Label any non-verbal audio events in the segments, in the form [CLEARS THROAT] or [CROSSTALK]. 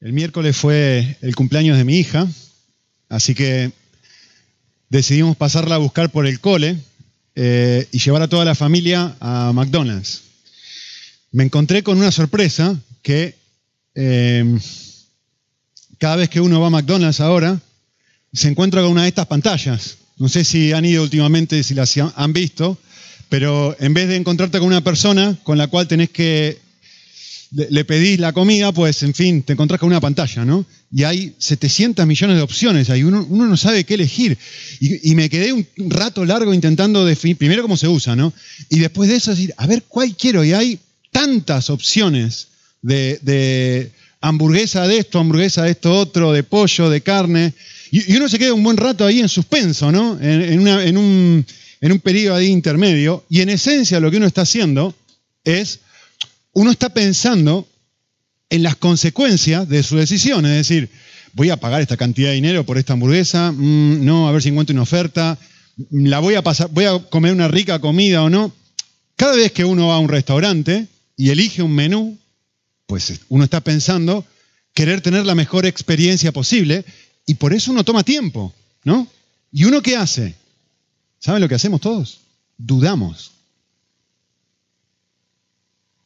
El miércoles fue el cumpleaños de mi hija, así que decidimos pasarla a buscar por el cole eh, y llevar a toda la familia a McDonald's. Me encontré con una sorpresa que eh, cada vez que uno va a McDonald's ahora, se encuentra con una de estas pantallas. No sé si han ido últimamente, si las han visto, pero en vez de encontrarte con una persona con la cual tenés que le pedís la comida, pues en fin, te encontrás con una pantalla, ¿no? Y hay 700 millones de opciones ahí, uno, no sabe qué elegir. Y, me quedé un rato largo intentando definir, primero cómo se usa, ¿no? Y después de eso decir, a ver, ¿cuál quiero? Y hay tantas opciones de, hamburguesa de esto, hamburguesa de esto otro, de pollo, de carne. Y, uno se queda un buen rato ahí en suspenso, ¿no? En, un, en un periodo ahí intermedio. Y en esencia lo que uno está haciendo es uno está pensando en las consecuencias de su decisión. Es decir, voy a pagar esta cantidad de dinero por esta hamburguesa, mm, no, a ver si encuentro una oferta, la voy a pasar, voy a comer una rica comida o no. Cada vez que uno va a un restaurante y elige un menú, pues uno está pensando querer tener la mejor experiencia posible y por eso uno toma tiempo, ¿no? ¿Y uno qué hace? ¿Saben lo que hacemos todos? Dudamos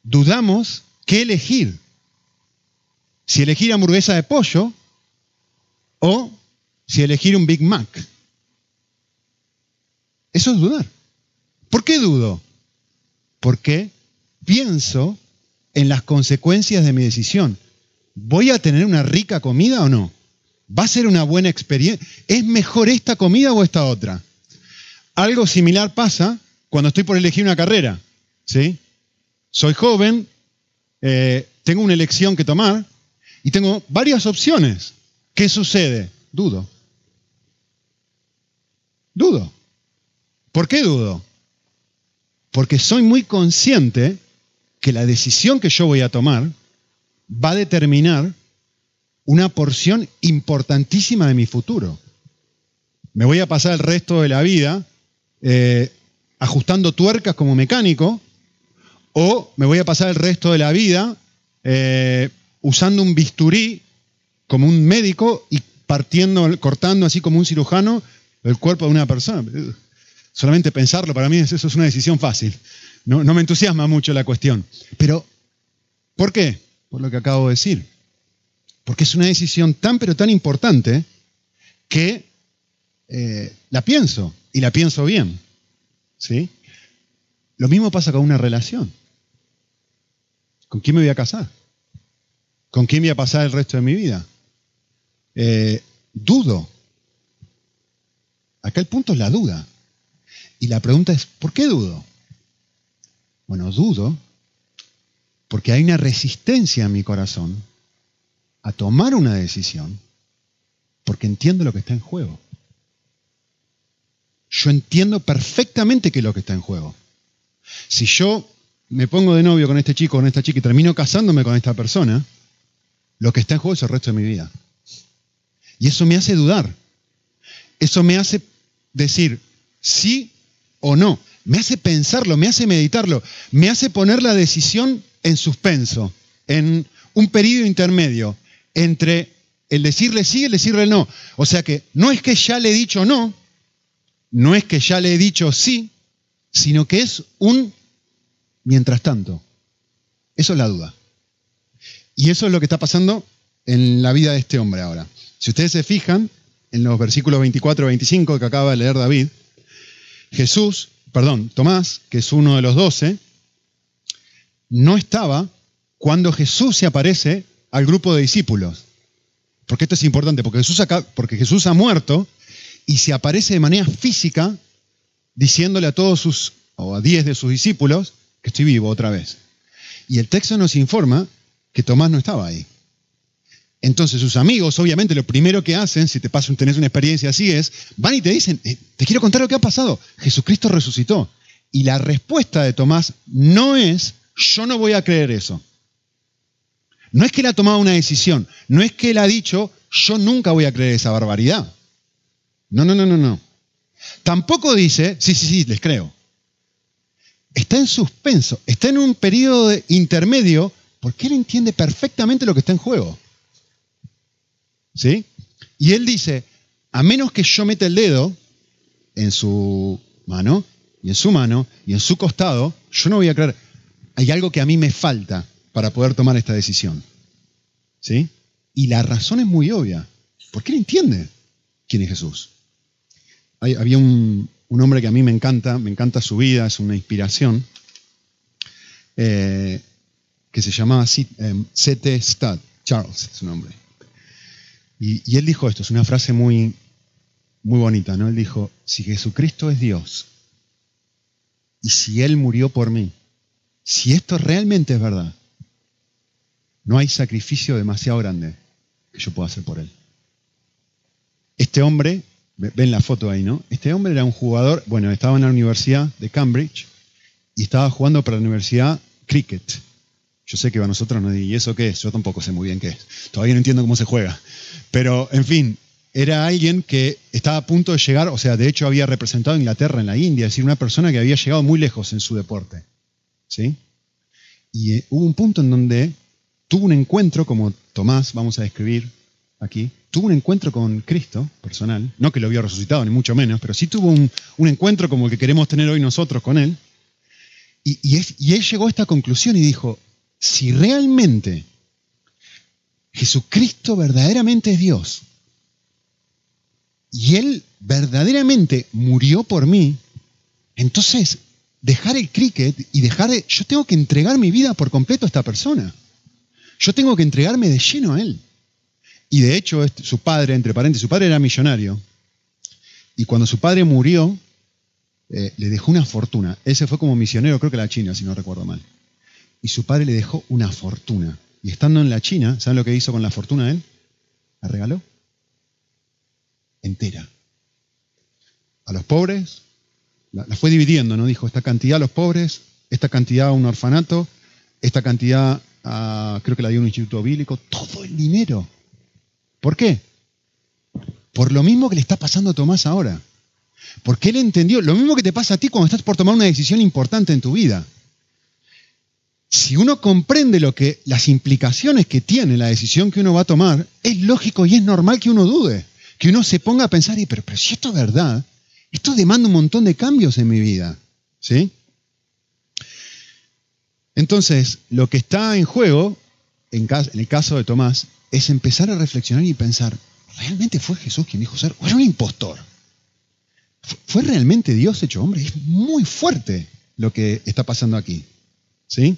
dudamos qué elegir. Si elegir hamburguesa de pollo o si elegir un Big Mac. Eso es dudar. ¿Por qué dudo? Porque pienso en las consecuencias de mi decisión. ¿Voy a tener una rica comida o no? ¿Va a ser una buena experiencia? ¿Es mejor esta comida o esta otra? Algo similar pasa cuando estoy por elegir una carrera. ¿sí? Soy joven, eh, tengo una elección que tomar y tengo varias opciones. ¿Qué sucede? Dudo. Dudo. ¿Por qué dudo? Porque soy muy consciente que la decisión que yo voy a tomar va a determinar una porción importantísima de mi futuro. Me voy a pasar el resto de la vida eh, ajustando tuercas como mecánico o me voy a pasar el resto de la vida eh, usando un bisturí como un médico y partiendo, cortando así como un cirujano el cuerpo de una persona. Solamente pensarlo, para mí eso es una decisión fácil. No, me entusiasma mucho la cuestión. Pero, ¿por qué? Por lo que acabo de decir. Porque es una decisión tan pero tan importante que eh, la pienso y la pienso bien. ¿Sí? Lo mismo pasa con una relación. ¿Con quién me voy a casar? ¿Con quién voy a pasar el resto de mi vida? Eh, dudo. Acá el punto es la duda. Y la pregunta es, ¿por qué dudo? Bueno, dudo porque hay una resistencia en mi corazón a tomar una decisión porque entiendo lo que está en juego. Yo entiendo perfectamente qué es lo que está en juego. Si yo me pongo de novio con este chico, con esta chica y termino casándome con esta persona, lo que está en juego es el resto de mi vida. Y eso me hace dudar. Eso me hace decir sí o no. Me hace pensarlo, me hace meditarlo, me hace poner la decisión en suspenso, en un periodo intermedio entre el decirle sí y el decirle no. O sea que no es que ya le he dicho no, no es que ya le he dicho sí, sino que es un mientras tanto. Eso es la duda. Y eso es lo que está pasando en la vida de este hombre ahora. Si ustedes se fijan en los versículos 24 y 25 que acaba de leer David, Jesús, perdón, Tomás, que es uno de los doce, no estaba cuando Jesús se aparece al grupo de discípulos. Porque esto es importante, porque Jesús, porque Jesús ha muerto y se aparece de manera física diciéndole a todos sus, o a diez de sus discípulos, que estoy vivo otra vez. Y el texto nos informa que Tomás no estaba ahí. Entonces sus amigos, obviamente, lo primero que hacen, si te pasa, tenés una experiencia así, es, van y te dicen, eh, te quiero contar lo que ha pasado. Jesucristo resucitó. Y la respuesta de Tomás no es, yo no voy a creer eso. No es que él ha tomado una decisión, no es que él ha dicho, yo nunca voy a creer esa barbaridad. No, no, no, no, no. Tampoco dice, sí, sí, sí, les creo está en suspenso, está en un periodo intermedio, porque él entiende perfectamente lo que está en juego. ¿Sí? Y él dice, a menos que yo meta el dedo en su mano, y en su mano, y en su costado, yo no voy a creer. Hay algo que a mí me falta para poder tomar esta decisión. ¿Sí? Y la razón es muy obvia. Porque él entiende quién es Jesús. Había un, hombre que a mí me encanta, me encanta su vida, es una inspiración, eh, que se llamaba C.T. Eh, Studd, Charles es su nombre. Y, él dijo esto, es una frase muy, muy bonita, ¿no? Él dijo, si Jesucristo es Dios y si Él murió por mí, si esto realmente es verdad, no hay sacrificio demasiado grande que yo pueda hacer por Él. Este hombre, ven la foto ahí, ¿no? Este hombre era un jugador, bueno, estaba en la Universidad de Cambridge y estaba jugando para la Universidad Cricket. Yo sé que a nosotros nos ¿y eso qué es? Yo tampoco sé muy bien qué es. Todavía no entiendo cómo se juega. Pero, en fin, era alguien que estaba a punto de llegar, o sea, de hecho había representado a Inglaterra en la India, es decir, una persona que había llegado muy lejos en su deporte. ¿Sí? Y eh, hubo un punto en donde tuvo un encuentro, como Tomás, vamos a describir aquí, tuvo un encuentro con Cristo personal, no que lo había resucitado, ni mucho menos, pero sí tuvo un, encuentro como el que queremos tener hoy nosotros con Él. Y, y él llegó a esta conclusión y dijo, si realmente Jesucristo verdaderamente es Dios y Él verdaderamente murió por mí, entonces dejar el cricket y dejar de... Yo tengo que entregar mi vida por completo a esta persona. Yo tengo que entregarme de lleno a Él. Y de hecho, su padre, entre paréntesis, su padre era millonario. Y cuando su padre murió, eh, le dejó una fortuna. Ese fue como misionero, creo que a la China, si no recuerdo mal. Y su padre le dejó una fortuna. Y estando en la China, ¿saben lo que hizo con la fortuna él? La regaló. Entera. A los pobres, la, fue dividiendo, ¿no? Dijo, esta cantidad a los pobres, esta cantidad a un orfanato, esta cantidad a, creo que la dio un instituto bíblico, todo el dinero. ¿Por qué? Por lo mismo que le está pasando a Tomás ahora. Porque él entendió, lo mismo que te pasa a ti cuando estás por tomar una decisión importante en tu vida si uno comprende lo que, las implicaciones que tiene la decisión que uno va a tomar, es lógico y es normal que uno dude, que uno se ponga a pensar, pero, pero si esto es verdad, esto demanda un montón de cambios en mi vida. ¿Sí? Entonces, lo que está en juego, en, el caso de Tomás, es empezar a reflexionar y pensar, ¿realmente fue Jesús quien dijo ser? ¿O era un impostor? ¿Fue realmente Dios hecho hombre? Es muy fuerte lo que está pasando aquí. ¿Sí?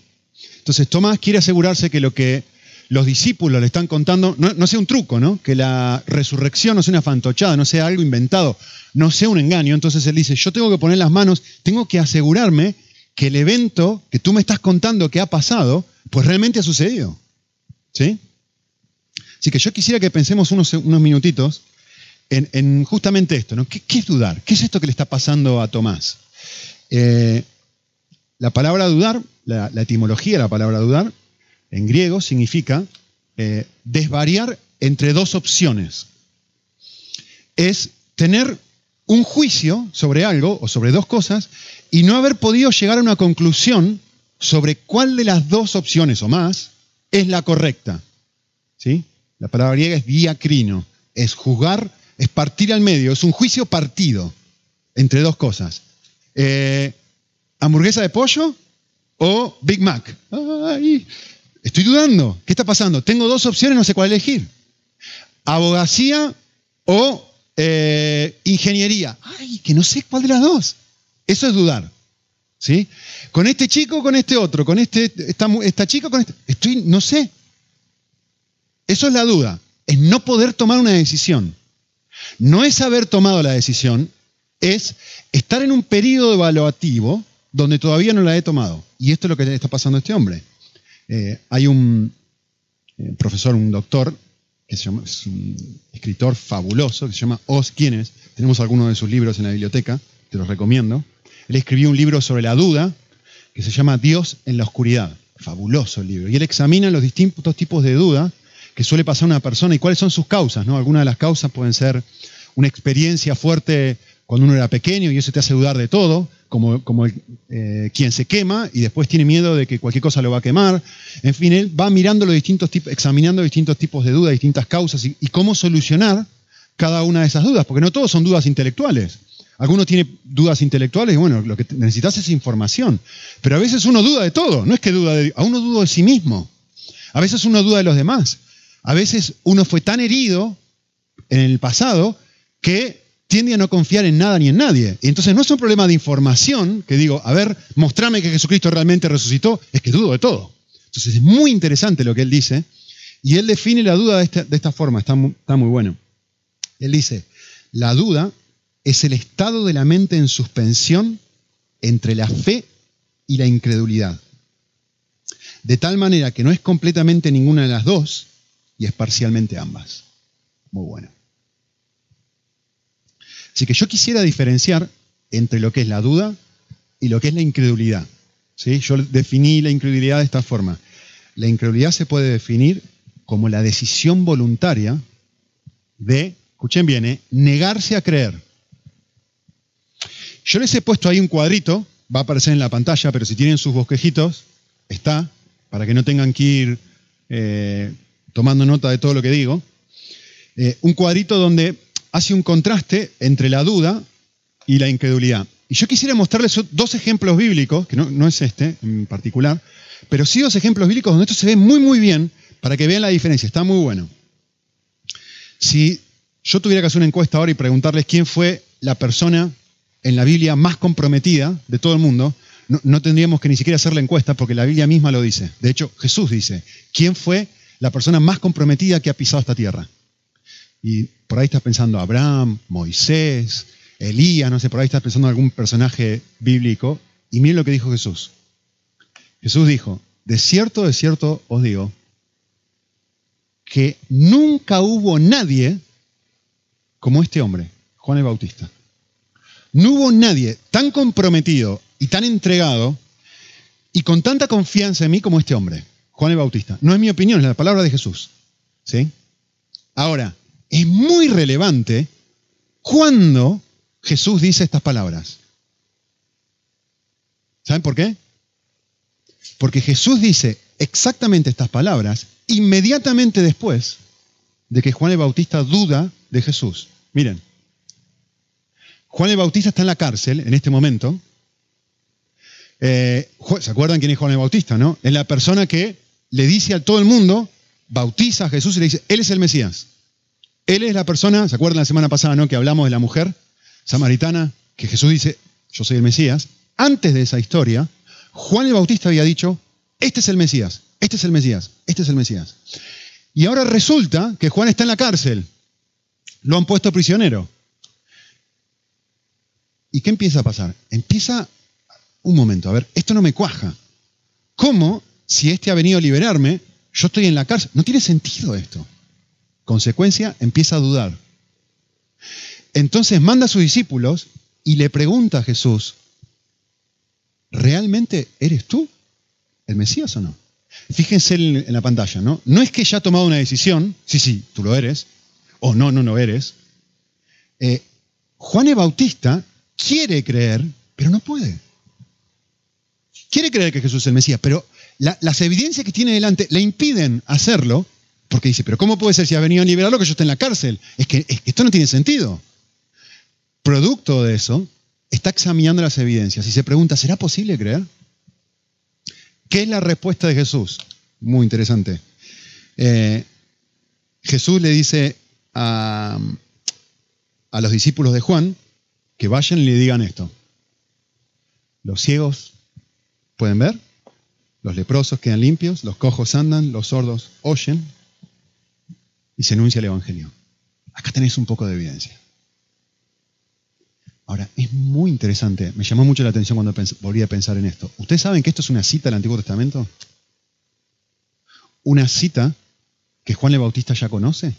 Entonces Tomás quiere asegurarse que lo que los discípulos le están contando no, sea un truco, ¿no? Que la resurrección no sea una fantochada, no sea algo inventado, no sea un engaño. Entonces él dice, yo tengo que poner las manos, tengo que asegurarme que el evento que tú me estás contando que ha pasado, pues realmente ha sucedido. ¿Sí? Así que yo quisiera que pensemos unos, minutitos en, justamente esto, ¿no? ¿Qué, es dudar? ¿Qué es esto que le está pasando a Tomás? Eh, la palabra dudar la, etimología de la palabra dudar, en griego, significa eh, desvariar entre dos opciones. Es tener un juicio sobre algo o sobre dos cosas y no haber podido llegar a una conclusión sobre cuál de las dos opciones o más es la correcta. ¿Sí? La palabra griega es diacrino, es juzgar, es partir al medio, es un juicio partido entre dos cosas. Eh, ¿Hamburguesa de pollo o Big Mac. Ay, estoy dudando. ¿Qué está pasando? Tengo dos opciones, no sé cuál elegir. Abogacía o eh, ingeniería. Ay, que no sé cuál de las dos. Eso es dudar. ¿Sí? Con este chico con este otro, con este, esta, esta chica con este. Estoy, no sé. Eso es la duda. Es no poder tomar una decisión. No es haber tomado la decisión, es estar en un periodo evaluativo donde todavía no la he tomado. Y esto es lo que le está pasando a este hombre. Eh, hay un eh, profesor, un doctor, que se llama, es un escritor fabuloso, que se llama Oz Quienes. Tenemos algunos de sus libros en la biblioteca, te los recomiendo. Él escribió un libro sobre la duda, que se llama Dios en la oscuridad. Fabuloso el libro. Y él examina los distintos tipos de duda que suele pasar a una persona y cuáles son sus causas. ¿no? Algunas de las causas pueden ser una experiencia fuerte cuando uno era pequeño y eso te hace dudar de todo, como, como eh, quien se quema y después tiene miedo de que cualquier cosa lo va a quemar. En fin, él va mirando los distintos tipos, examinando distintos tipos de dudas, distintas causas y, cómo solucionar cada una de esas dudas, porque no todos son dudas intelectuales. Algunos tienen dudas intelectuales y bueno, lo que necesitas es información. Pero a veces uno duda de todo, no es que duda de, a uno duda de sí mismo. A veces uno duda de los demás. A veces uno fue tan herido en el pasado que tiende a no confiar en nada ni en nadie. Y entonces no es un problema de información, que digo, a ver, mostrame que Jesucristo realmente resucitó, es que dudo de todo. Entonces es muy interesante lo que él dice, y él define la duda de esta, forma, está está muy bueno. Él dice, la duda es el estado de la mente en suspensión entre la fe y la incredulidad. De tal manera que no es completamente ninguna de las dos y es parcialmente ambas. Muy bueno. Así que yo quisiera diferenciar entre lo que es la duda y lo que es la incredulidad. ¿Sí? Yo definí la incredulidad de esta forma. La incredulidad se puede definir como la decisión voluntaria de, escuchen bien, ¿eh? negarse a creer. Yo les he puesto ahí un cuadrito, va a aparecer en la pantalla, pero si tienen sus bosquejitos, está, para que no tengan que ir eh, tomando nota de todo lo que digo. Eh, un cuadrito donde hace un contraste entre la duda y la incredulidad. Y yo quisiera mostrarles dos ejemplos bíblicos, que no, no es este en particular, pero sí dos ejemplos bíblicos donde esto se ve muy, muy bien para que vean la diferencia. Está muy bueno. Si yo tuviera que hacer una encuesta ahora y preguntarles quién fue la persona en la Biblia más comprometida de todo el mundo, no, tendríamos que ni siquiera hacer la encuesta porque la Biblia misma lo dice. De hecho, Jesús dice, ¿quién fue la persona más comprometida que ha pisado esta tierra? Y por ahí estás pensando Abraham, Moisés, Elías, no sé, por ahí estás pensando en algún personaje bíblico. Y miren lo que dijo Jesús. Jesús dijo, de cierto, de cierto os digo, que nunca hubo nadie como este hombre, Juan el Bautista. No hubo nadie tan comprometido y tan entregado y con tanta confianza en mí como este hombre, Juan el Bautista. No es mi opinión, es la palabra de Jesús. ¿Sí? Ahora, es muy relevante cuando Jesús dice estas palabras. ¿Saben por qué? Porque Jesús dice exactamente estas palabras inmediatamente después de que Juan el Bautista duda de Jesús. Miren, Juan el Bautista está en la cárcel en este momento. Eh, ¿Se acuerdan quién es Juan el Bautista, no? Es la persona que le dice a todo el mundo, bautiza a Jesús y le dice, Él es el Mesías. Él es la persona, ¿se acuerdan la semana pasada, no? Que hablamos de la mujer samaritana, que Jesús dice, yo soy el Mesías. Antes de esa historia, Juan el Bautista había dicho, este es el Mesías, este es el Mesías, este es el Mesías. Y ahora resulta que Juan está en la cárcel. Lo han puesto prisionero. ¿Y qué empieza a pasar? Empieza, un momento, a ver, esto no me cuaja. ¿Cómo, si este ha venido a liberarme, yo estoy en la cárcel? No tiene sentido esto. Consecuencia, empieza a dudar. Entonces manda a sus discípulos y le pregunta a Jesús, ¿realmente eres tú el Mesías o no? Fíjense en la pantalla, ¿no? No es que ya ha tomado una decisión, sí, sí, tú lo eres, o no, no, no eres. Eh, Juan el Bautista quiere creer, pero no puede. Quiere creer que Jesús es el Mesías, pero las evidencias que tiene delante le impiden hacerlo porque dice, pero ¿cómo puede ser si ha venido a liberarlo que yo esté en la cárcel? Es que, es que esto no tiene sentido. Producto de eso, está examinando las evidencias y se pregunta, ¿será posible creer? ¿Qué es la respuesta de Jesús? Muy interesante. Eh, Jesús le dice a, a los discípulos de Juan, que vayan y le digan esto. Los ciegos pueden ver, los leprosos quedan limpios, los cojos andan, los sordos oyen y se anuncia el Evangelio. Acá tenéis un poco de evidencia. Ahora, es muy interesante, me llamó mucho la atención cuando volví a pensar en esto. ¿Ustedes saben que esto es una cita del Antiguo Testamento? Una cita que Juan el Bautista ya conoce.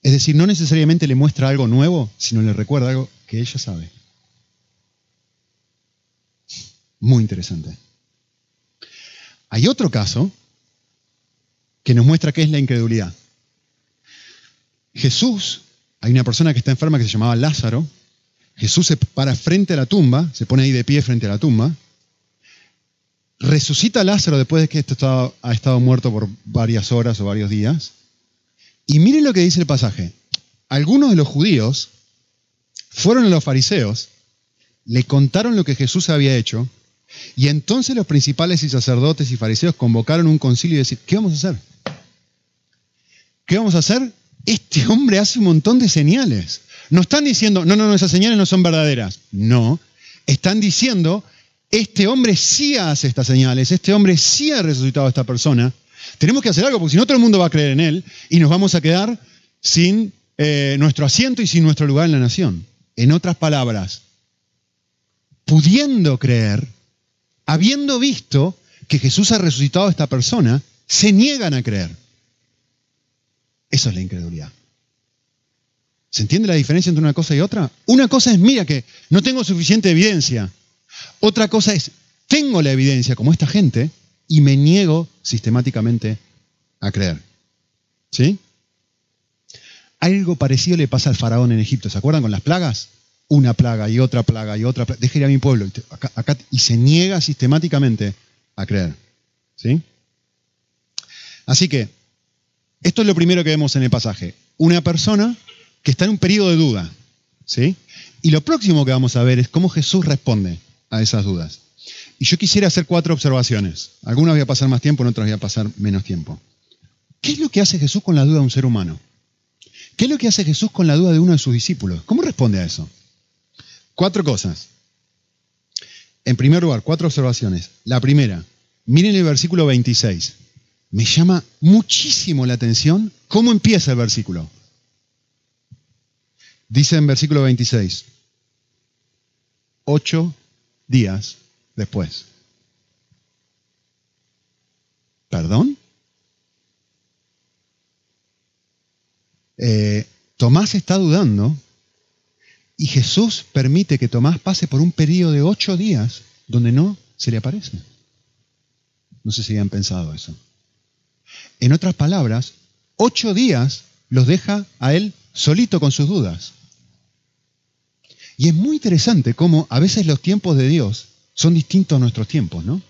Es decir, no necesariamente le muestra algo nuevo, sino le recuerda algo que ella sabe. Muy interesante. Hay otro caso que nos muestra qué es la incredulidad. Jesús, hay una persona que está enferma que se llamaba Lázaro, Jesús se para frente a la tumba, se pone ahí de pie frente a la tumba, resucita a Lázaro después de que esto ha estado muerto por varias horas o varios días. Y miren lo que dice el pasaje. Algunos de los judíos fueron a los fariseos, le contaron lo que Jesús había hecho, y entonces los principales y sacerdotes y fariseos convocaron un concilio y decir, ¿qué vamos a hacer? ¿Qué vamos a hacer? Este hombre hace un montón de señales. No están diciendo, no, no, no, esas señales no son verdaderas. No, están diciendo, este hombre sí hace estas señales, este hombre sí ha resucitado a esta persona. Tenemos que hacer algo, porque si no todo el mundo va a creer en él y nos vamos a quedar sin eh, nuestro asiento y sin nuestro lugar en la nación. En otras palabras, pudiendo creer, habiendo visto que Jesús ha resucitado a esta persona, se niegan a creer. Eso es la incredulidad. ¿Se entiende la diferencia entre una cosa y otra? Una cosa es, mira que no tengo suficiente evidencia. Otra cosa es, tengo la evidencia como esta gente y me niego sistemáticamente a creer. ¿Sí? Algo parecido le pasa al faraón en Egipto. ¿Se acuerdan con las plagas? Una plaga y otra plaga y otra plaga. Deje ir a mi pueblo. y se niega sistemáticamente a creer. ¿Sí? Así que, esto es lo primero que vemos en el pasaje. Una persona que está en un periodo de duda. ¿sí? Y lo próximo que vamos a ver es cómo Jesús responde a esas dudas. Y yo quisiera hacer cuatro observaciones. Algunas voy a pasar más tiempo, en otras voy a pasar menos tiempo. ¿Qué es lo que hace Jesús con la duda de un ser humano? ¿Qué es lo que hace Jesús con la duda de uno de sus discípulos? ¿Cómo responde a eso? Cuatro cosas. En primer lugar, cuatro observaciones. La primera, miren el versículo 26. Me llama muchísimo la atención cómo empieza el versículo. Dice en versículo 26, ocho días después. ¿Perdón? Eh, Tomás está dudando y Jesús permite que Tomás pase por un periodo de ocho días donde no se le aparece. No sé si habían pensado eso. En otras palabras, ocho días los deja a él solito con sus dudas. Y es muy interesante cómo a veces los tiempos de Dios son distintos a nuestros tiempos, ¿no?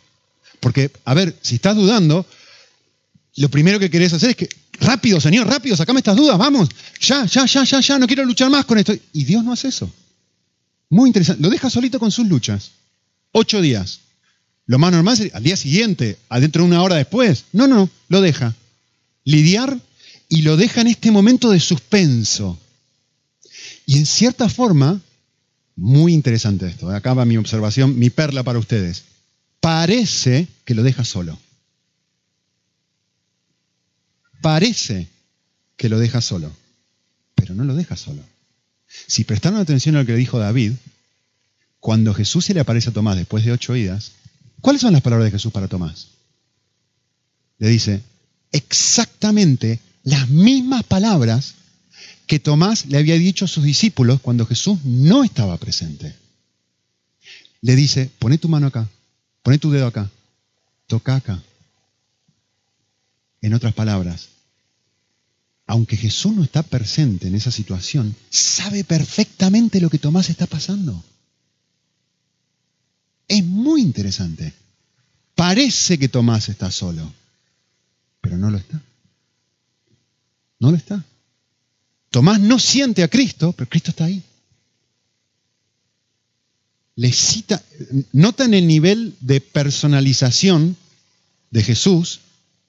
Porque, a ver, si estás dudando, lo primero que querés hacer es que, rápido, Señor, rápido, sacame estas dudas, vamos, ya, ya, ya, ya, ya, no quiero luchar más con esto. Y Dios no hace eso. Muy interesante. Lo deja solito con sus luchas. Ocho días. Lo más normal es al día siguiente, adentro de una hora después. No, no, lo deja. Lidiar y lo deja en este momento de suspenso. Y en cierta forma, muy interesante esto. Acá va mi observación, mi perla para ustedes. Parece que lo deja solo. Parece que lo deja solo, pero no lo deja solo. Si prestaron atención a lo que dijo David, cuando Jesús se le aparece a Tomás después de ocho idas, ¿cuáles son las palabras de Jesús para Tomás? Le dice exactamente las mismas palabras que Tomás le había dicho a sus discípulos cuando Jesús no estaba presente. Le dice, pone tu mano acá, pone tu dedo acá, toca acá. En otras palabras, aunque Jesús no está presente en esa situación, sabe perfectamente lo que Tomás está pasando. Es muy interesante. Parece que Tomás está solo, pero no lo está. No lo está. Tomás no siente a Cristo, pero Cristo está ahí. Cita, notan el nivel de personalización de Jesús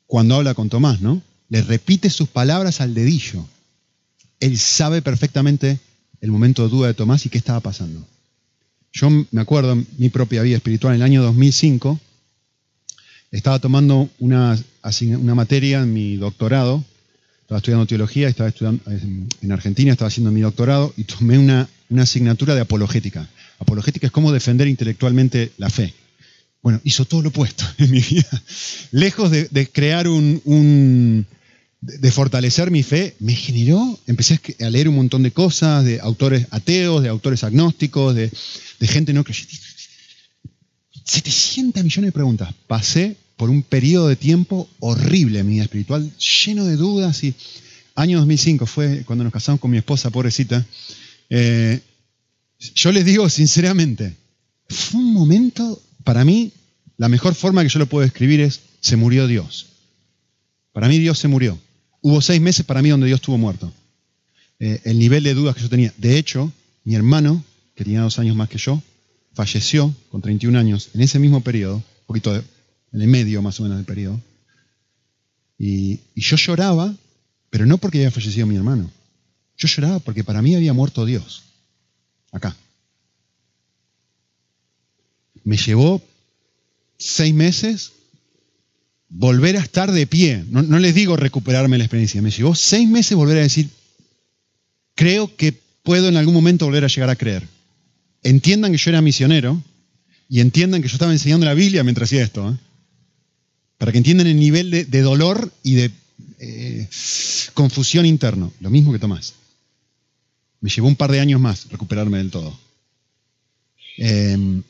cuando habla con Tomás, ¿no? Le repite sus palabras al dedillo. Él sabe perfectamente el momento de duda de Tomás y qué estaba pasando. Yo me acuerdo en mi propia vida espiritual, en el año 2005, estaba tomando una, materia en mi doctorado estaba estudiando teología, estaba estudiando en Argentina, estaba haciendo mi doctorado y tomé una, asignatura de apologética. Apologética es cómo defender intelectualmente la fe. Bueno, hizo todo lo opuesto [LAUGHS] en mi vida. Lejos de, crear un, de fortalecer mi fe, me generó, empecé a leer un montón de cosas, de autores ateos, de autores agnósticos, de, gente no creyente. 700 millones de preguntas. Pasé por un periodo de tiempo horrible en mi vida espiritual, lleno de dudas y año 2005 fue cuando nos casamos con mi esposa, pobrecita. Eh, yo les digo sinceramente, fue un momento, para mí, la mejor forma que yo lo puedo describir es, se murió Dios. Para mí Dios se murió. Hubo seis meses para mí donde Dios estuvo muerto. Eh, el nivel de dudas que yo tenía. De hecho, mi hermano, que tenía dos años más que yo, falleció con 31 años en ese mismo periodo, un poquito en el medio más o menos del periodo. Y, y yo lloraba, pero no porque había fallecido mi hermano. Yo lloraba porque para mí había muerto Dios. Acá. Me llevó seis meses volver a estar de pie. No, les digo recuperarme la experiencia. Me llevó seis meses volver a decir, creo que puedo en algún momento volver a llegar a creer. Entiendan que yo era misionero y entiendan que yo estaba enseñando la Biblia mientras hacía esto. ¿eh? Para que entiendan el nivel de, dolor y de eh, confusión interno. Lo mismo que Tomás. Me llevó un par de años más recuperarme del todo. Em,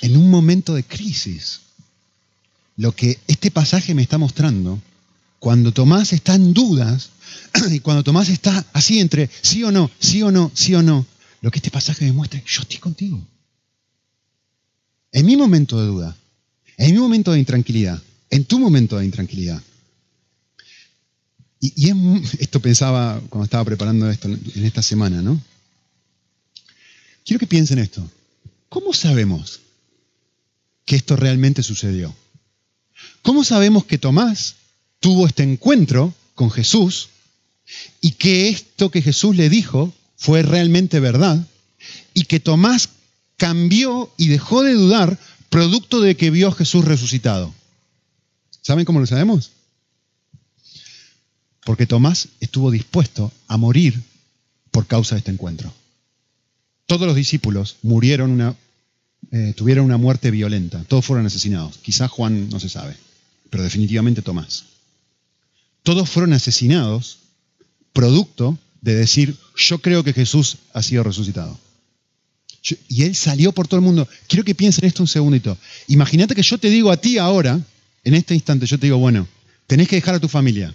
en un momento de crisis, lo que este pasaje me está mostrando, cuando Tomás está en dudas [CLEARS THROAT] y cuando Tomás está así entre sí o no, sí o no, sí o no, lo que este pasaje me muestra es, yo estoy contigo. En mi momento de duda, en mi momento de intranquilidad, en tu momento de intranquilidad. Y, esto pensaba cuando estaba preparando esto en esta semana, ¿no? Quiero que piensen esto. ¿Cómo sabemos que esto realmente sucedió? ¿Cómo sabemos que Tomás tuvo este encuentro con Jesús y que esto que Jesús le dijo fue realmente verdad y que Tomás cambió y dejó de dudar producto de que vio a Jesús resucitado? ¿Saben cómo lo sabemos? Porque Tomás estuvo dispuesto a morir por causa de este encuentro. Todos los discípulos murieron una, eh, tuvieron una muerte violenta, todos fueron asesinados. Quizás Juan no se sabe, pero definitivamente Tomás. Todos fueron asesinados producto de decir, yo creo que Jesús ha sido resucitado. y él salió por todo el mundo. Quiero que piensen esto un segundito. Imagínate que yo te digo a ti ahora, en este instante, yo te digo, bueno, tenés que dejar a tu familia.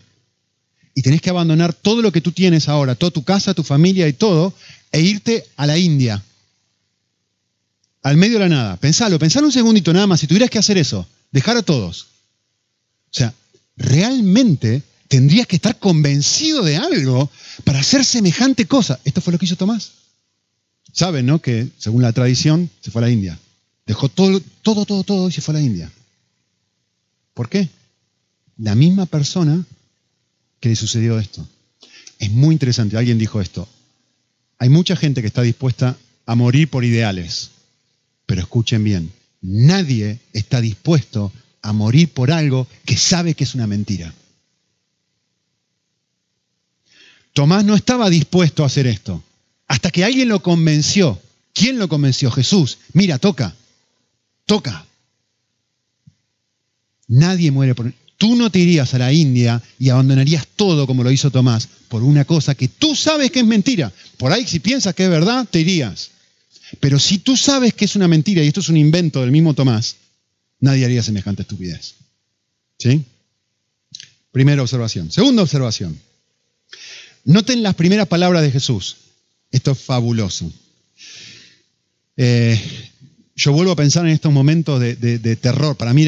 Y tenés que abandonar todo lo que tú tienes ahora, toda tu casa, tu familia y todo, e irte a la India. Al medio de la nada. Pensalo, pensalo un segundito nada más, si tuvieras que hacer eso, dejar a todos. Sea, realmente tendrías que estar convencido de algo para hacer semejante cosa. Esto fue lo que hizo Tomás. Saben, ¿no? Que según la tradición se fue a la India. Dejó todo, todo, todo, todo y se fue a la India. ¿Por qué? La misma persona que le sucedió esto. Es muy interesante. Alguien dijo esto. Hay mucha gente que está dispuesta a morir por ideales. Pero escuchen bien, nadie está dispuesto a morir por algo que sabe que es una mentira. Tomás no estaba dispuesto a hacer esto. Hasta que alguien lo convenció. ¿Quién lo convenció? Jesús. Mira, toca. Toca. Nadie muere por... Tú no te irías a la India y abandonarías todo como lo hizo Tomás por una cosa que tú sabes que es mentira. Por ahí si piensas que es verdad, te irías. Pero si tú sabes que es una mentira y esto es un invento del mismo Tomás, nadie haría semejante estupidez. ¿Sí? Primera observación. Segunda observación. Noten las primeras palabras de Jesús. Esto es fabuloso. Eh, yo vuelvo a pensar en estos momentos de, terror. Para mí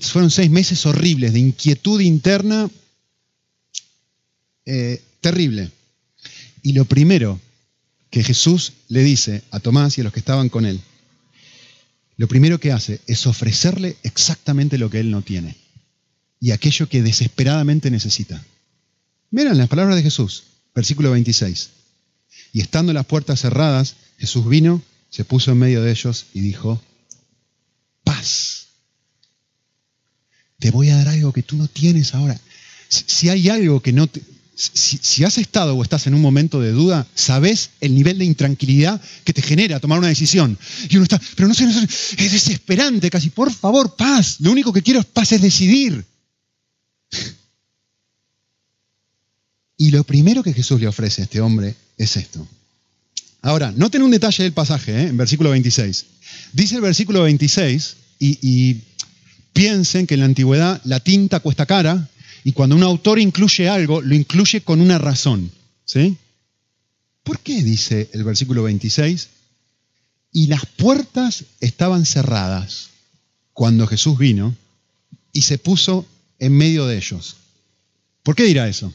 fueron seis meses horribles de inquietud interna eh, terrible. Y lo primero que Jesús le dice a Tomás y a los que estaban con él, lo primero que hace es ofrecerle exactamente lo que él no tiene y aquello que desesperadamente necesita. Miren las palabras de Jesús, versículo 26. Y estando las puertas cerradas, Jesús vino, se puso en medio de ellos y dijo, paz. Te voy a dar algo que tú no tienes ahora. Si hay algo que no te, si, has estado o estás en un momento de duda, sabes el nivel de intranquilidad que te genera tomar una decisión. Y uno está, pero no sé, no sé, es desesperante casi. Por favor, paz. Lo único que quiero es paz, es decidir. [LAUGHS] Y lo primero que Jesús le ofrece a este hombre es esto. Ahora, noten un detalle del pasaje, ¿eh? en versículo 26. Dice el versículo 26, y, y piensen que en la antigüedad la tinta cuesta cara, y cuando un autor incluye algo, lo incluye con una razón. ¿sí? ¿Por qué dice el versículo 26? Y las puertas estaban cerradas cuando Jesús vino y se puso en medio de ellos. ¿Por qué dirá eso?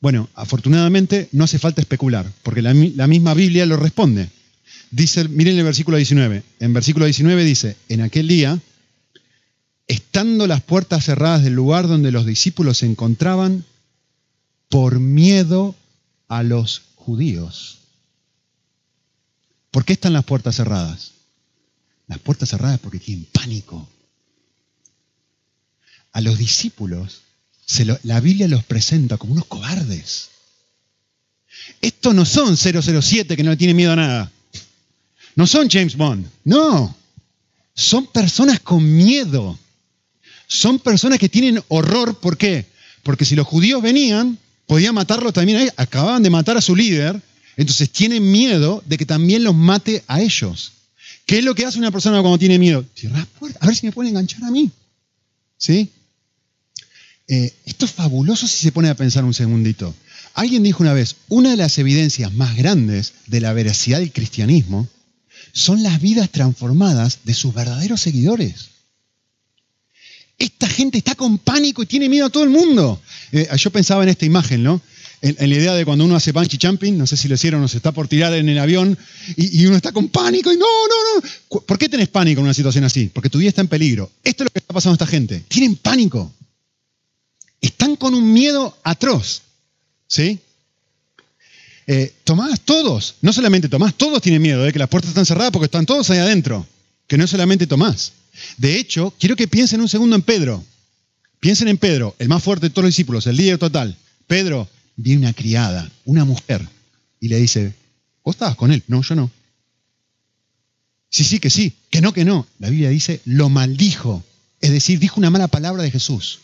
Bueno, afortunadamente no hace falta especular, porque la, misma Biblia lo responde. Dice, miren el versículo 19. En versículo 19 dice, en aquel día, estando las puertas cerradas del lugar donde los discípulos se encontraban, por miedo a los judíos. ¿Por qué están las puertas cerradas? Las puertas cerradas porque tienen pánico. A los discípulos la Biblia los presenta como unos cobardes. Estos no son 007 que no tienen miedo a nada. No son James Bond. No. Son personas con miedo. Son personas que tienen horror. ¿Por qué? Porque si los judíos venían, podían matarlos también. Acababan de matar a su líder. Entonces tienen miedo de que también los mate a ellos. ¿Qué es lo que hace una persona cuando tiene miedo? A ver si me pueden enganchar a mí. ¿Sí? Eh, esto es fabuloso si se pone a pensar un segundito. Alguien dijo una vez, una de las evidencias más grandes de la veracidad del cristianismo son las vidas transformadas de sus verdaderos seguidores. Esta gente está con pánico y tiene miedo a todo el mundo. Eh, yo pensaba en esta imagen, ¿no? En, la idea de cuando uno hace bungee jumping, no sé si lo hicieron o se está por tirar en el avión y, uno está con pánico y no, no, no. ¿Por qué tenés pánico en una situación así? Porque tu vida está en peligro. Esto es lo que está pasando a esta gente. Tienen pánico están con un miedo atroz. ¿Sí? Eh, Tomás, todos, no solamente Tomás, todos tienen miedo de que las puertas están cerradas porque están todos ahí adentro, que no solamente Tomás. De hecho, quiero que piensen un segundo en Pedro. Piensen en Pedro, el más fuerte de todos los discípulos, el líder total. Pedro viene una criada, una mujer, y le dice, ¿vos estabas con él? No, yo no. Sí, sí, que sí, que no, que no. La Biblia dice, lo maldijo. Es decir, dijo una mala palabra de Jesús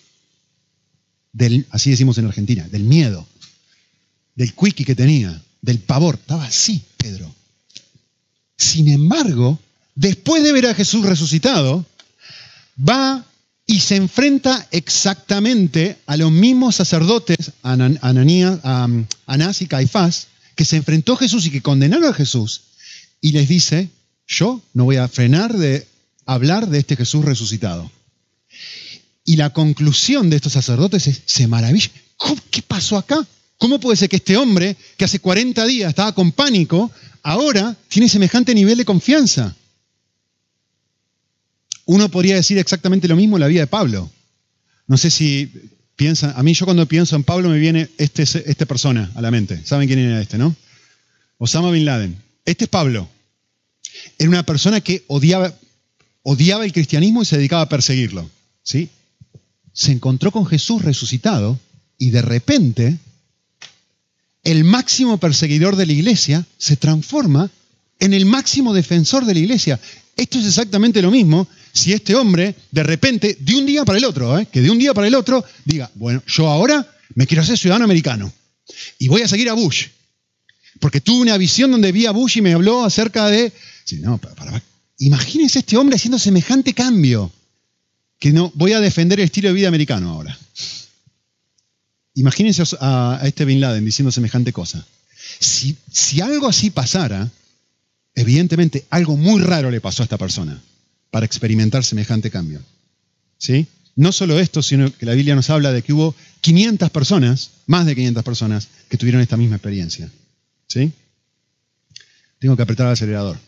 del, así decimos en Argentina, del miedo, del quickie que tenía, del pavor. Estaba así, Pedro. Sin embargo, después de ver a Jesús resucitado, va y se enfrenta exactamente a los mismos sacerdotes, Ananías, Anás y Caifás, que se enfrentó a Jesús y que condenaron a Jesús, y les dice, yo no voy a frenar de hablar de este Jesús resucitado. Y la conclusión de estos sacerdotes es, se maravilla, ¿qué pasó acá? ¿Cómo puede ser que este hombre, que hace 40 días estaba con pánico, ahora tiene semejante nivel de confianza? Uno podría decir exactamente lo mismo en la vida de Pablo. No sé si piensan, a mí yo cuando pienso en Pablo me viene este, esta persona a la mente. ¿Saben quién era este, no? Osama Bin Laden. Este es Pablo. Era una persona que odiaba, odiaba el cristianismo y se dedicaba a perseguirlo. ¿sí? se encontró con Jesús resucitado y de repente el máximo perseguidor de la iglesia se transforma en el máximo defensor de la iglesia. Esto es exactamente lo mismo si este hombre de repente, de un día para el otro, ¿eh? que de un día para el otro diga, bueno, yo ahora me quiero hacer ciudadano americano y voy a seguir a Bush. Porque tuve una visión donde vi a Bush y me habló acerca de... No, imagínense este hombre haciendo semejante cambio que no voy a defender el estilo de vida americano ahora. Imagínense a, este Bin Laden diciendo semejante cosa. Si, si algo así pasara, evidentemente algo muy raro le pasó a esta persona para experimentar semejante cambio. ¿Sí? No solo esto, sino que la Biblia nos habla de que hubo 500 personas, más de 500 personas, que tuvieron esta misma experiencia. ¿Sí? Tengo que apretar el acelerador.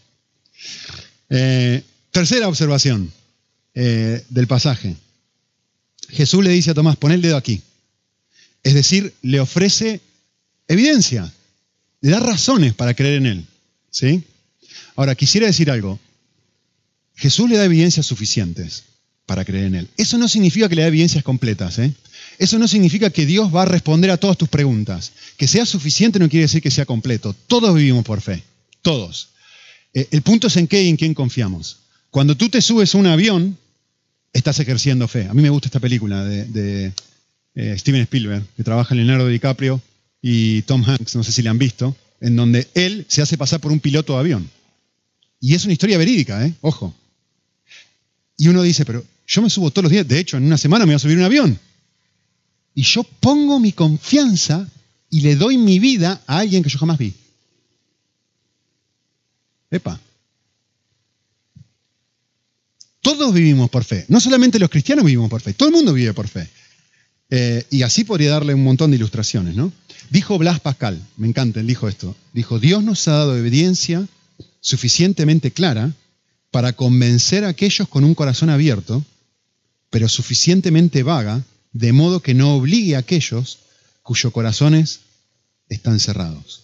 Eh, tercera observación. Eh, del pasaje. Jesús le dice a Tomás, pon el dedo aquí. Es decir, le ofrece evidencia, le da razones para creer en él. ¿sí? Ahora, quisiera decir algo. Jesús le da evidencias suficientes para creer en él. Eso no significa que le da evidencias completas. ¿eh? Eso no significa que Dios va a responder a todas tus preguntas. Que sea suficiente no quiere decir que sea completo. Todos vivimos por fe. Todos. Eh, el punto es en qué y en quién confiamos. Cuando tú te subes a un avión, estás ejerciendo fe. A mí me gusta esta película de, eh, Steven Spielberg, que trabaja Leonardo DiCaprio y Tom Hanks, no sé si le han visto, en donde él se hace pasar por un piloto de avión. Y es una historia verídica, ¿eh? Ojo. Y uno dice, pero yo me subo todos los días, de hecho, en una semana me voy a subir un avión. Y yo pongo mi confianza y le doy mi vida a alguien que yo jamás vi. Epa. Todos vivimos por fe. No solamente los cristianos vivimos por fe, todo el mundo vive por fe. Eh, y así podría darle un montón de ilustraciones, ¿no? Dijo Blas Pascal, me encanta, él dijo esto. Dijo, Dios nos ha dado evidencia suficientemente clara para convencer a aquellos con un corazón abierto, pero suficientemente vaga, de modo que no obligue a aquellos cuyos corazones están cerrados.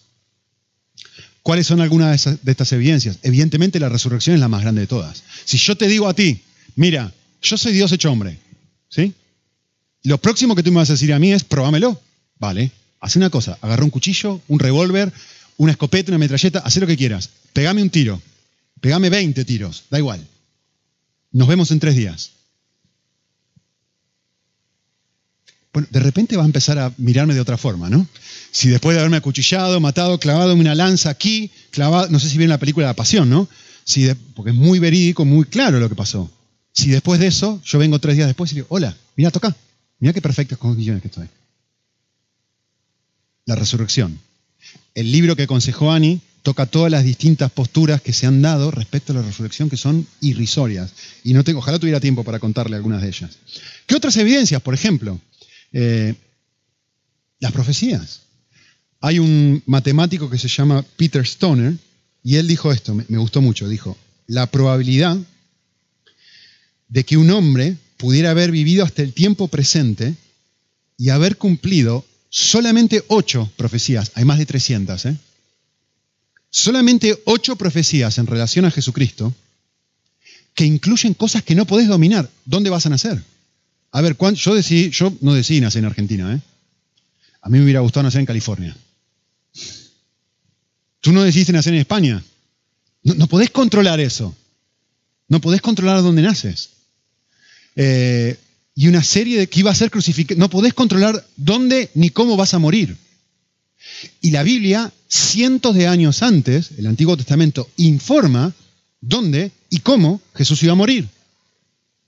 ¿Cuáles son algunas de, estas evidencias? Evidentemente la resurrección es la más grande de todas. Si yo te digo a ti, mira, yo soy Dios hecho hombre, ¿sí? Lo próximo que tú me vas a decir a mí es, probámelo. Vale, haz una cosa, agarra un cuchillo, un revólver, una escopeta, una metralleta, haz lo que quieras. Pegame un tiro, pegame 20 tiros, da igual. Nos vemos en tres días. Bueno, de repente va a empezar a mirarme de otra forma, ¿no? Si después de haberme acuchillado, matado, clavado una lanza aquí, clavado, no sé si vieron la película La Pasión, ¿no? Si porque es muy verídico, muy claro lo que pasó. Si después de eso, yo vengo tres días después y digo, hola, mira, toca, mira qué perfectas condiciones que estoy. La resurrección. El libro que aconsejó Ani toca todas las distintas posturas que se han dado respecto a la resurrección que son irrisorias. Y no tengo, ojalá tuviera tiempo para contarle algunas de ellas. ¿Qué otras evidencias? Por ejemplo, eh, las profecías. Hay un matemático que se llama Peter Stoner y él dijo esto, me, gustó mucho, dijo, la probabilidad de que un hombre pudiera haber vivido hasta el tiempo presente y haber cumplido solamente ocho profecías, hay más de 300, ¿eh? solamente ocho profecías en relación a Jesucristo que incluyen cosas que no podés dominar. ¿Dónde vas a nacer? A ver, yo, yo no decidí nacer en Argentina. ¿eh? A mí me hubiera gustado nacer en California. Tú no decidiste nacer en España. No, podés controlar eso. No podés controlar dónde naces. Eh, y una serie de que iba a ser crucificado. No podés controlar dónde ni cómo vas a morir. Y la Biblia, cientos de años antes, el Antiguo Testamento, informa dónde y cómo Jesús iba a morir.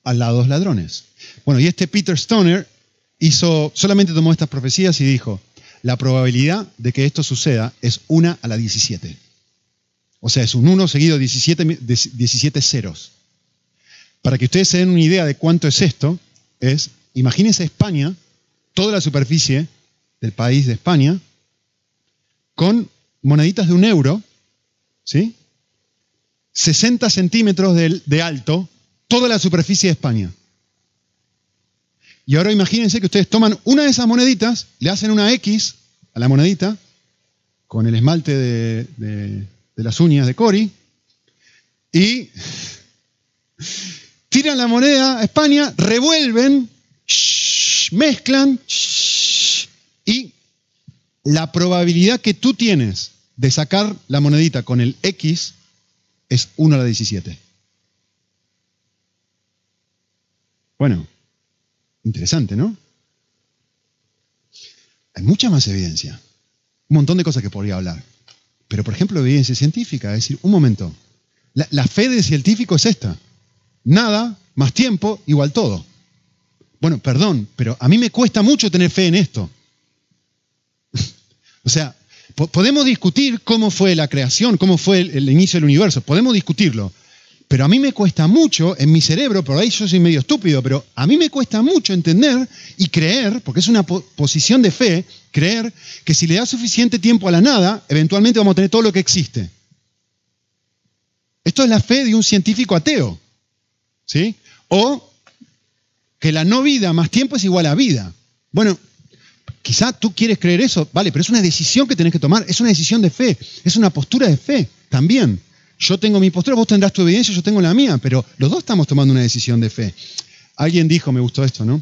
Al lado de los ladrones. Bueno, y este Peter Stoner hizo, solamente tomó estas profecías y dijo, la probabilidad de que esto suceda es 1 a la 17. O sea, es un 1 seguido de 17, ceros. Para que ustedes se den una idea de cuánto es esto, es, imagínense España, toda la superficie del país de España, con moneditas de un euro, ¿sí? 60 centímetros de, de alto, toda la superficie de España. Y ahora imagínense que ustedes toman una de esas moneditas, le hacen una X a la monedita con el esmalte de, las uñas de Cori y tiran la moneda a España, revuelven, mezclan y la probabilidad que tú tienes de sacar la monedita con el X es 1 a la 17. Bueno, Interesante, ¿no? Hay mucha más evidencia. Un montón de cosas que podría hablar. Pero, por ejemplo, evidencia científica. Es decir, un momento. La, fe del científico es esta. Nada más tiempo igual todo. Bueno, perdón, pero a mí me cuesta mucho tener fe en esto. [LAUGHS] o sea, podemos discutir cómo fue la creación, cómo fue el, inicio del universo. Podemos discutirlo. Pero a mí me cuesta mucho en mi cerebro, por ahí yo soy medio estúpido, pero a mí me cuesta mucho entender y creer, porque es una posición de fe, creer que si le da suficiente tiempo a la nada, eventualmente vamos a tener todo lo que existe. Esto es la fe de un científico ateo. ¿Sí? O que la no vida más tiempo es igual a vida. Bueno, quizá tú quieres creer eso, vale, pero es una decisión que tenés que tomar, es una decisión de fe, es una postura de fe también. Yo tengo mi postura, vos tendrás tu evidencia, yo tengo la mía, pero los dos estamos tomando una decisión de fe. Alguien dijo, me gustó esto, ¿no?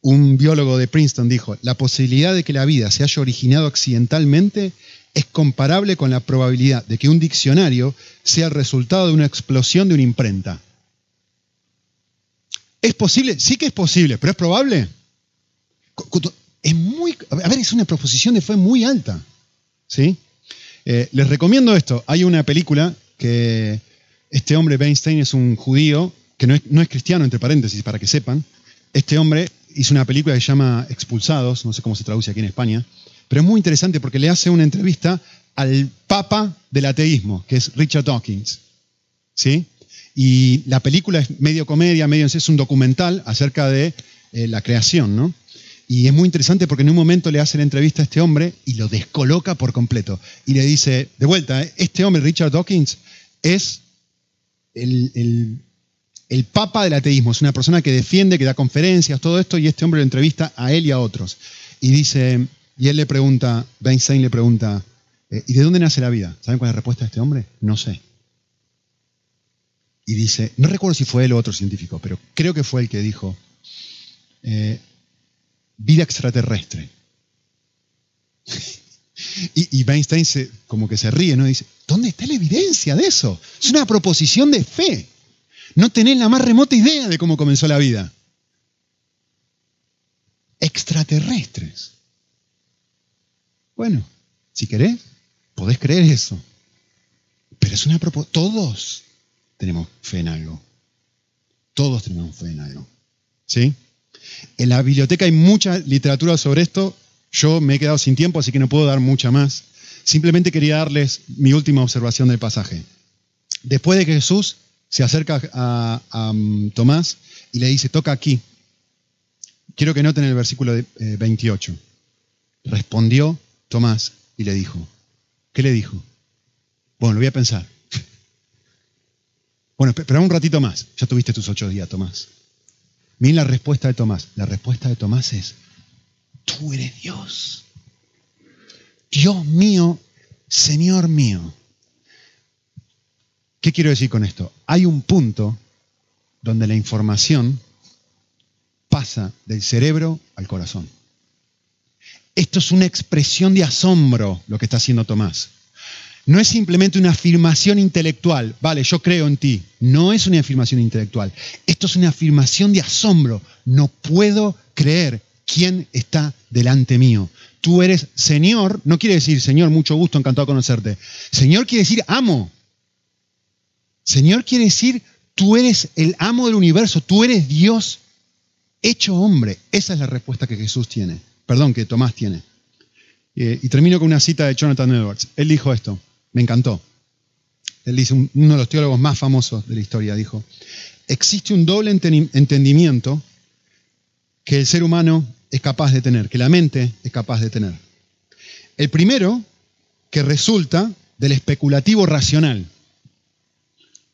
Un biólogo de Princeton dijo, la posibilidad de que la vida se haya originado accidentalmente es comparable con la probabilidad de que un diccionario sea el resultado de una explosión de una imprenta. ¿Es posible? Sí que es posible, pero ¿es probable? Es muy, a ver, es una proposición de fe muy alta. ¿Sí? Eh, les recomiendo esto. Hay una película que este hombre, Weinstein, es un judío que no es, cristiano, entre paréntesis, para que sepan. Este hombre hizo una película que se llama Expulsados, no sé cómo se traduce aquí en España, pero es muy interesante porque le hace una entrevista al papa del ateísmo, que es Richard Dawkins. ¿Sí? Y la película es medio comedia, medio es un documental acerca de eh, la creación, ¿no? Y es muy interesante porque en un momento le hace la entrevista a este hombre y lo descoloca por completo. Y le dice, de vuelta, ¿eh? este hombre, Richard Dawkins, es el, el, papa del ateísmo. Es una persona que defiende, que da conferencias, todo esto, y este hombre lo entrevista a él y a otros. Y dice, y él le pregunta, le pregunta, eh, ¿y de dónde nace la vida? ¿Saben cuál es la respuesta de este hombre? No sé. Y dice, no recuerdo si fue él o otro científico, pero creo que fue el que dijo, eh, vida extraterrestre. [LAUGHS] y, y, Einstein como que se ríe, ¿no? Dice, ¿dónde está la evidencia de eso? Es una proposición de fe. No tenés la más remota idea de cómo comenzó la vida. Extraterrestres. Bueno, si querés, podés creer eso. Pero es una proposición. Todos tenemos fe en algo. Todos tenemos fe en algo. ¿Sí? En la biblioteca hay mucha literatura sobre esto. Yo me he quedado sin tiempo, así que no puedo dar mucha más. Simplemente quería darles mi última observación del pasaje. Después de que Jesús se acerca a, um, Tomás y le dice, toca aquí. Quiero que noten el versículo 28. Eh, Respondió Tomás y le dijo, ¿qué le dijo? Bueno, lo voy a pensar. Bueno, espera un ratito más. Ya tuviste tus ocho días, Tomás. Miren la respuesta de Tomás. La respuesta de Tomás es, tú eres Dios. Dios mío, Señor mío. ¿Qué quiero decir con esto? Hay un punto donde la información pasa del cerebro al corazón. Esto es una expresión de asombro lo que está haciendo Tomás. No es simplemente una afirmación intelectual, vale, yo creo en ti. No es una afirmación intelectual. Esto es una afirmación de asombro. No puedo creer quién está delante mío. Tú eres Señor, no quiere decir Señor, mucho gusto, encantado de conocerte. Señor quiere decir amo. Señor quiere decir tú eres el amo del universo, tú eres Dios hecho hombre. Esa es la respuesta que Jesús tiene. Perdón, que Tomás tiene. Eh, y termino con una cita de Jonathan Edwards. Él dijo esto. Me encantó. Él dice, uno de los teólogos más famosos de la historia, dijo, existe un doble entendimiento que el ser humano es capaz de tener, que la mente es capaz de tener. El primero, que resulta del especulativo racional.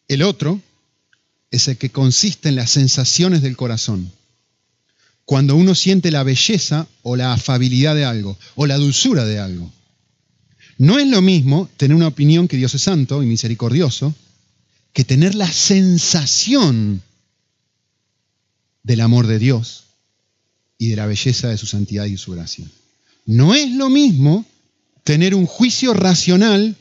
El otro es el que consiste en las sensaciones del corazón. Cuando uno siente la belleza o la afabilidad de algo, o la dulzura de algo. No es lo mismo tener una opinión que Dios es santo y misericordioso que tener la sensación del amor de Dios y de la belleza de su santidad y su gracia. No es lo mismo tener un juicio racional,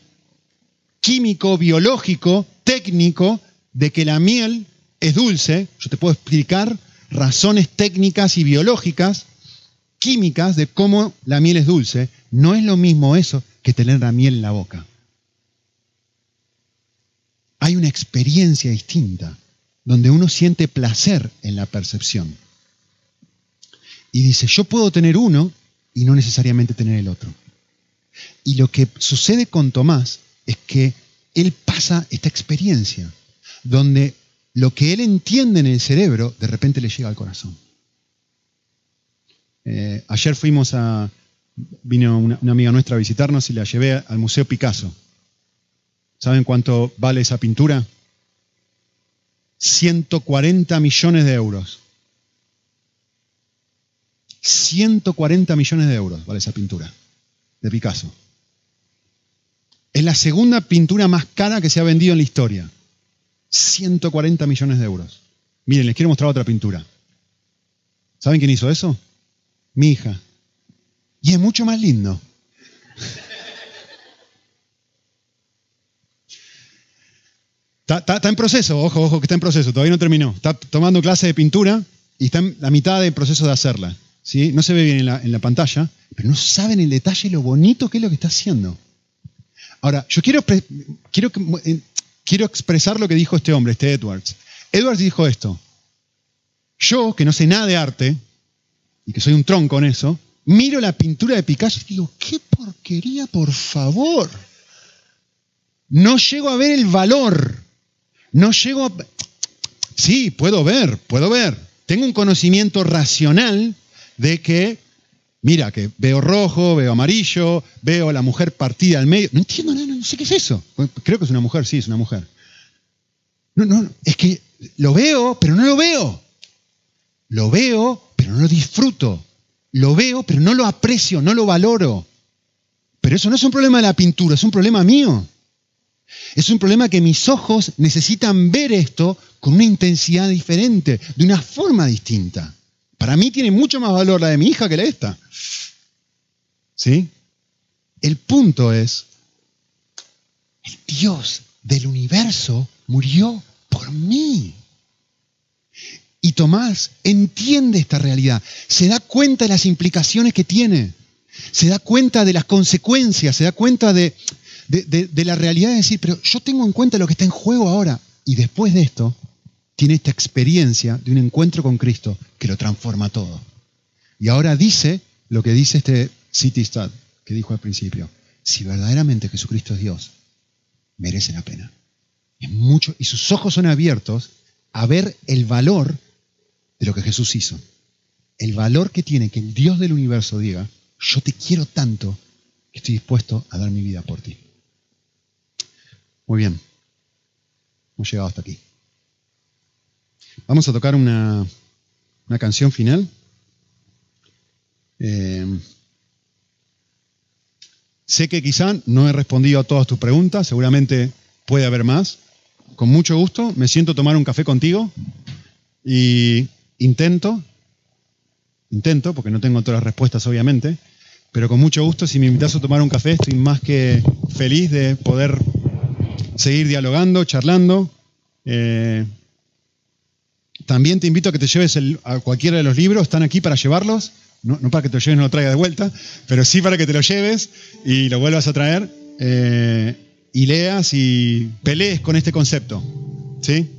químico, biológico, técnico, de que la miel es dulce. Yo te puedo explicar razones técnicas y biológicas, químicas, de cómo la miel es dulce. No es lo mismo eso que tener la miel en la boca. Hay una experiencia distinta donde uno siente placer en la percepción. Y dice, yo puedo tener uno y no necesariamente tener el otro. Y lo que sucede con Tomás es que él pasa esta experiencia donde lo que él entiende en el cerebro de repente le llega al corazón. Eh, ayer fuimos a, vino una, amiga nuestra a visitarnos y la llevé al Museo Picasso. ¿Saben cuánto vale esa pintura? 140 millones de euros. 140 millones de euros vale esa pintura de Picasso. Es la segunda pintura más cara que se ha vendido en la historia. 140 millones de euros. Miren, les quiero mostrar otra pintura. ¿Saben quién hizo eso? Mi hija. Y es mucho más lindo. Está, en proceso, ojo, ojo, que está en proceso, todavía no terminó. Está tomando clase de pintura y está en la mitad del proceso de hacerla. ¿sí? No se ve bien en la, pantalla, pero no saben el detalle lo bonito que es lo que está haciendo. Ahora, yo quiero, quiero, quiero expresar lo que dijo este hombre, este Edwards. Edwards dijo esto. Yo, que no sé nada de arte, y que soy un tronco en eso, Miro la pintura de Picasso y digo, qué porquería, por favor. No llego a ver el valor. No llego a... Sí, puedo ver, puedo ver. Tengo un conocimiento racional de que, mira, que veo rojo, veo amarillo, veo a la mujer partida al medio. No entiendo nada, no sé qué es eso. Creo que es una mujer, sí, es una mujer. No, no, es que lo veo, pero no lo veo. Lo veo, pero no lo disfruto. Lo veo, pero no lo aprecio, no lo valoro. Pero eso no es un problema de la pintura, es un problema mío. Es un problema que mis ojos necesitan ver esto con una intensidad diferente, de una forma distinta. Para mí tiene mucho más valor la de mi hija que la de esta. ¿Sí? El punto es, el Dios del universo murió por mí. Y Tomás entiende esta realidad, se da cuenta de las implicaciones que tiene, se da cuenta de las consecuencias, se da cuenta de, de, la realidad de decir, pero yo tengo en cuenta lo que está en juego ahora. Y después de esto, tiene esta experiencia de un encuentro con Cristo que lo transforma todo. Y ahora dice lo que dice este City Stud, que dijo al principio. Si verdaderamente Jesucristo es Dios, merece la pena. Es mucho, y sus ojos son abiertos a ver el valor de lo que Jesús hizo. El valor que tiene que el Dios del universo diga, yo te quiero tanto que estoy dispuesto a dar mi vida por ti. Muy bien. Hemos llegado hasta aquí. Vamos a tocar una, canción final. Eh, sé que quizá no he respondido a todas tus preguntas, seguramente puede haber más. Con mucho gusto, me siento tomar un café contigo y intento, intento, porque no tengo todas las respuestas obviamente, pero con mucho gusto, si me invitas a tomar un café, estoy más que feliz de poder seguir dialogando, charlando. Eh, también te invito a que te lleves a cualquiera de los libros, están aquí para llevarlos, no, para que te lo lleves no lo traigas de vuelta, pero sí para que te lo lleves y lo vuelvas a traer eh, y leas y pelees con este concepto. ¿Sí?